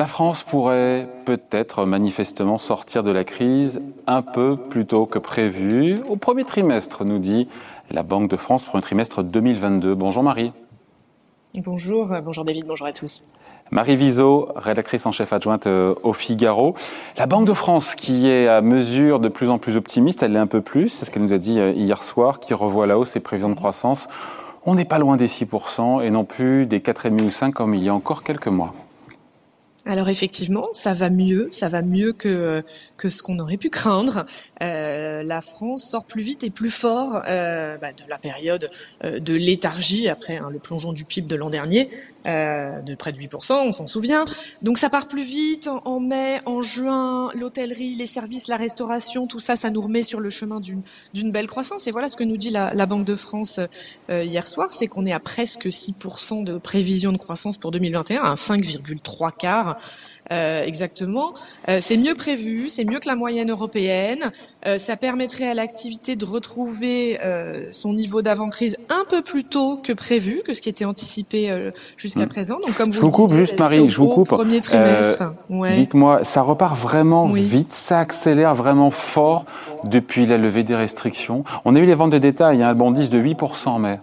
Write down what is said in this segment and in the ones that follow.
La France pourrait peut-être manifestement sortir de la crise un peu plus tôt que prévu au premier trimestre, nous dit la Banque de France pour un trimestre 2022. Bonjour Marie. Bonjour, bonjour David, bonjour à tous. Marie Viseau, rédactrice en chef adjointe euh, au Figaro. La Banque de France, qui est à mesure de plus en plus optimiste, elle l'est un peu plus, c'est ce qu'elle nous a dit euh, hier soir, qui revoit la hausse ses prévisions de croissance. On n'est pas loin des 6% et non plus des 4,5 ou 5 comme il y a encore quelques mois. Alors effectivement, ça va mieux, ça va mieux que que ce qu'on aurait pu craindre. Euh, la France sort plus vite et plus fort euh, bah, de la période euh, de léthargie après hein, le plongeon du PIB de l'an dernier euh, de près de 8%, on s'en souvient. Donc ça part plus vite en, mai, en juin, l'hôtellerie, les services, la restauration, tout ça, ça nous remet sur le chemin d'une belle croissance. Et voilà ce que nous dit la, la Banque de France euh, hier soir, c'est qu'on est à presque 6% de prévision de croissance pour 2021, à 5,3 quarts. Euh, exactement. Euh, c'est mieux prévu, c'est mieux que la moyenne européenne. Euh, ça permettrait à l'activité de retrouver son niveau d'avant-crise un peu plus tôt que prévu, que ce qui était anticipé jusqu'à hmm. présent. Donc, comme je vous, coupe juste, Marie, je vous coupe. Premier trimestre. Ouais. Dites-moi, ça repart vraiment oui. vite, ça accélère vraiment fort depuis la levée des restrictions. On a eu les ventes de détail, hein, elles bondissent de 8% en mai.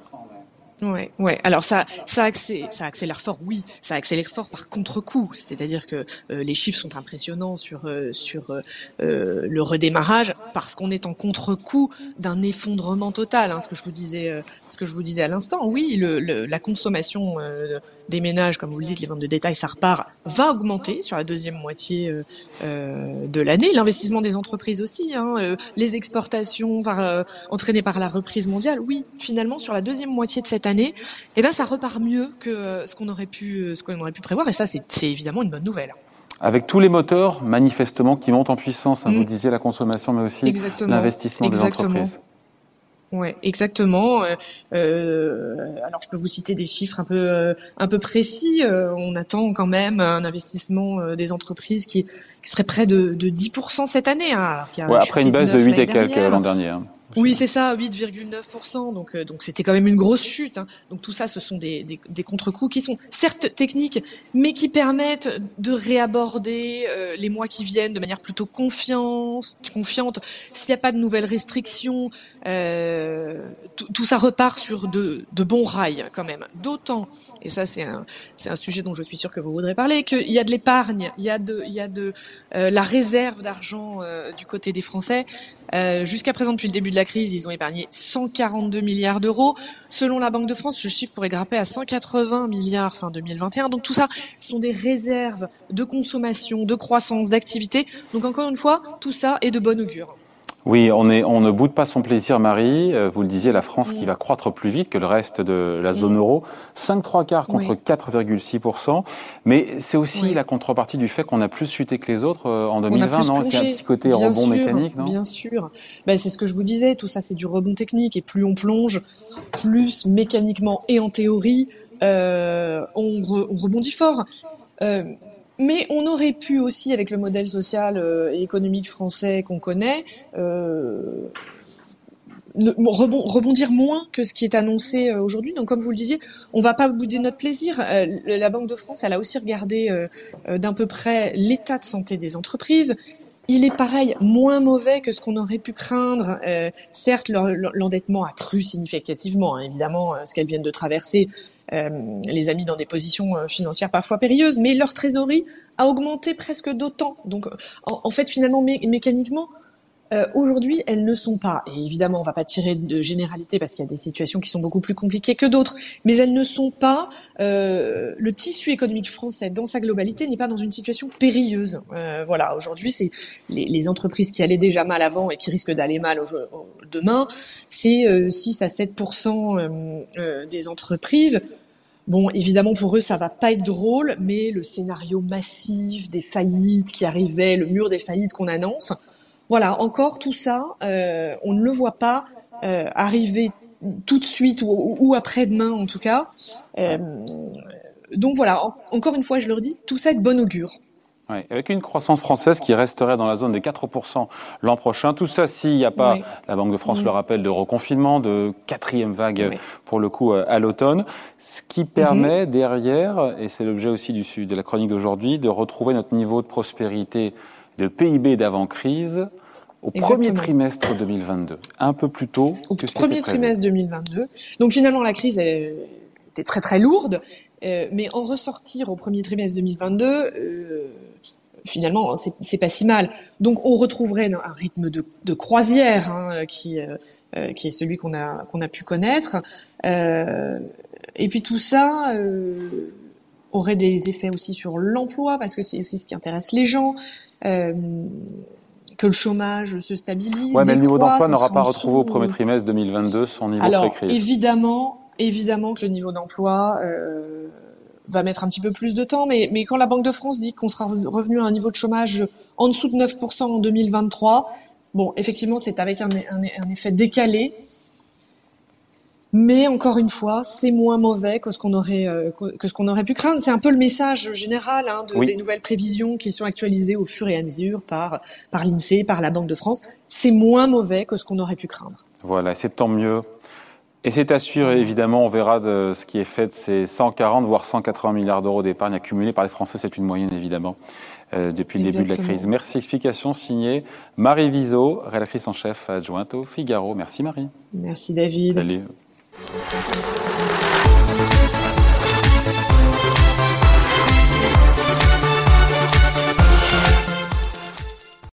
Ouais, ouais. Alors ça, ça, accélère, ça accélère fort, oui. Ça accélère fort par contre-coup. C'est-à-dire que euh, les chiffres sont impressionnants sur euh, sur euh, le redémarrage parce qu'on est en contre-coup d'un effondrement total. Hein, ce que je vous disais, euh, ce que je vous disais à l'instant. Oui, le, le, la consommation euh, des ménages, comme vous le dites, les ventes de détail, ça repart, va augmenter sur la deuxième moitié de l'année. L'investissement des entreprises aussi, hein, les exportations par, entraînées par la reprise mondiale. Oui, finalement, sur la deuxième moitié de cette année, eh ben ça repart mieux que euh, ce qu'on aurait pu euh, ce qu'on aurait pu prévoir et ça c'est évidemment une bonne nouvelle. Avec tous les moteurs manifestement qui montent en puissance, hein, mm. vous disiez la consommation mais aussi l'investissement des entreprises. Oui, exactement. Euh, alors, je peux vous citer des chiffres un peu euh, un peu précis. Euh, on attend quand même un investissement des entreprises qui, qui serait près de, de 10% cette année. Hein, ouais, après une baisse de 8 et quelques l'an dernier. Hein. Oui, c'est ça, 8,9%. Donc, euh, donc c'était quand même une grosse chute. Hein. Donc tout ça, ce sont des, des, des contre-coups qui sont certes techniques, mais qui permettent de réaborder euh, les mois qui viennent de manière plutôt confiante. confiante. S'il n'y a pas de nouvelles restrictions, euh, tout ça repart sur de, de, bons rails quand même. D'autant, et ça c'est un, c'est un sujet dont je suis sûre que vous voudrez parler, qu'il y a de l'épargne, il y a de, il y a de euh, la réserve d'argent euh, du côté des Français. Euh, jusqu'à présent, depuis le début de la crise, ils ont épargné 142 milliards d'euros. Selon la Banque de France, ce chiffre pourrait grimper à 180 milliards fin 2021. Donc tout ça, ce sont des réserves de consommation, de croissance, d'activité. Donc encore une fois, tout ça est de bon augure. Oui, on, est, on ne boude pas son plaisir, Marie. Euh, vous le disiez, la France qui va croître plus vite que le reste de la zone euro. 5 3 quarts contre 4,6%. Mais c'est aussi la contrepartie du fait qu'on a plus chuté que les autres euh, en 2020, non? C'est un petit côté bien rebond sûr, mécanique, non? Bien sûr. Ben, c'est ce que je vous disais. Tout ça, c'est du rebond technique. Et plus on plonge, plus mécaniquement et en théorie, euh, on, re, on, rebondit fort. Euh, mais on aurait pu aussi, avec le modèle social euh, et économique français qu'on connaît, euh, rebondir moins que ce qui est annoncé euh, aujourd'hui. Donc, comme vous le disiez, on va pas bouder notre plaisir. La Banque de France, elle a aussi regardé d'un peu près l'état de santé des entreprises. Il est pareil, moins mauvais que ce qu'on aurait pu craindre. Euh, certes, l'endettement a cru significativement, hein, évidemment, ce qu'elles viennent de traverser euh, les a mis dans des positions euh, financières parfois périlleuses, mais leur trésorerie a augmenté presque d'autant. Donc, en, fait, finalement, mé mécaniquement, euh, Aujourd'hui, elles ne sont pas, et évidemment, on va pas tirer de généralité parce qu'il y a des situations qui sont beaucoup plus compliquées que d'autres, mais elles ne sont pas. Euh, le tissu économique français, dans sa globalité, n'est pas dans une situation périlleuse. Euh, voilà, aujourd'hui, c'est les, les, entreprises qui allaient déjà mal avant et qui risquent d'aller mal au, au, demain, c'est 6 à 7% des entreprises Bon, évidemment, pour eux, ça va pas être drôle, mais le scénario massif des faillites qui arrivaient, le mur des faillites qu'on annonce, voilà, encore tout ça, euh, on ne le voit pas euh, arriver tout de suite ou, ou après-demain en tout cas. Euh, donc voilà, en, encore une fois, je leur dis, tout ça est de bon augure. avec une croissance française qui resterait dans la zone des 4% l'an prochain. Tout ça s'il n'y a pas, la Banque de France le rappelle, de reconfinement, de quatrième vague pour le coup à l'automne, ce qui permet mhm. derrière, et c'est l'objet aussi du, de la chronique d'aujourd'hui, de retrouver notre niveau de prospérité de PIB d'avant-crise au premier trimestre 2022, un peu plus tôt. Au premier trimestre 2022. Donc finalement, la crise était très très lourde, euh, mais en ressortir au premier trimestre 2022, euh, finalement, c'est pas si mal. Donc, on retrouverait un rythme de, de croisière hein, qui euh, euh, qui est celui qu'on a qu'on a pu connaître. Euh, et puis tout ça aurait des effets aussi sur l'emploi parce que c'est aussi ce qui intéresse les gens. que le chômage se stabilise. Ouais, mais le niveau d'emploi n'aura pas retrouvé au premier trimestre 2022 son niveau Alors, évidemment, évidemment que le niveau d'emploi euh, va mettre un petit peu plus de temps, mais, mais quand la Banque de France dit qu'on sera revenu à un niveau de chômage en dessous de 9% en 2023, bon, effectivement, c'est avec un, un, effet décalé. Mais encore une fois, c'est moins mauvais que ce qu'on aurait euh, que ce qu'on aurait pu craindre. C'est un peu le message général hein, de, des nouvelles prévisions qui sont actualisées au fur et à mesure par par l'Insee, par la Banque de France. C'est moins mauvais que ce qu'on aurait pu craindre. Voilà, c'est tant mieux. Et c'est à suivre, évidemment, on verra de ce qui est fait de ces 140, voire 180 milliards d'euros d'épargne accumulés par les Français. C'est une moyenne, évidemment, euh, depuis le début de la crise. Merci. Explication signée Marie Viseau, rédactrice en chef adjointe au Figaro. Merci Marie. Merci David. Salut. Musik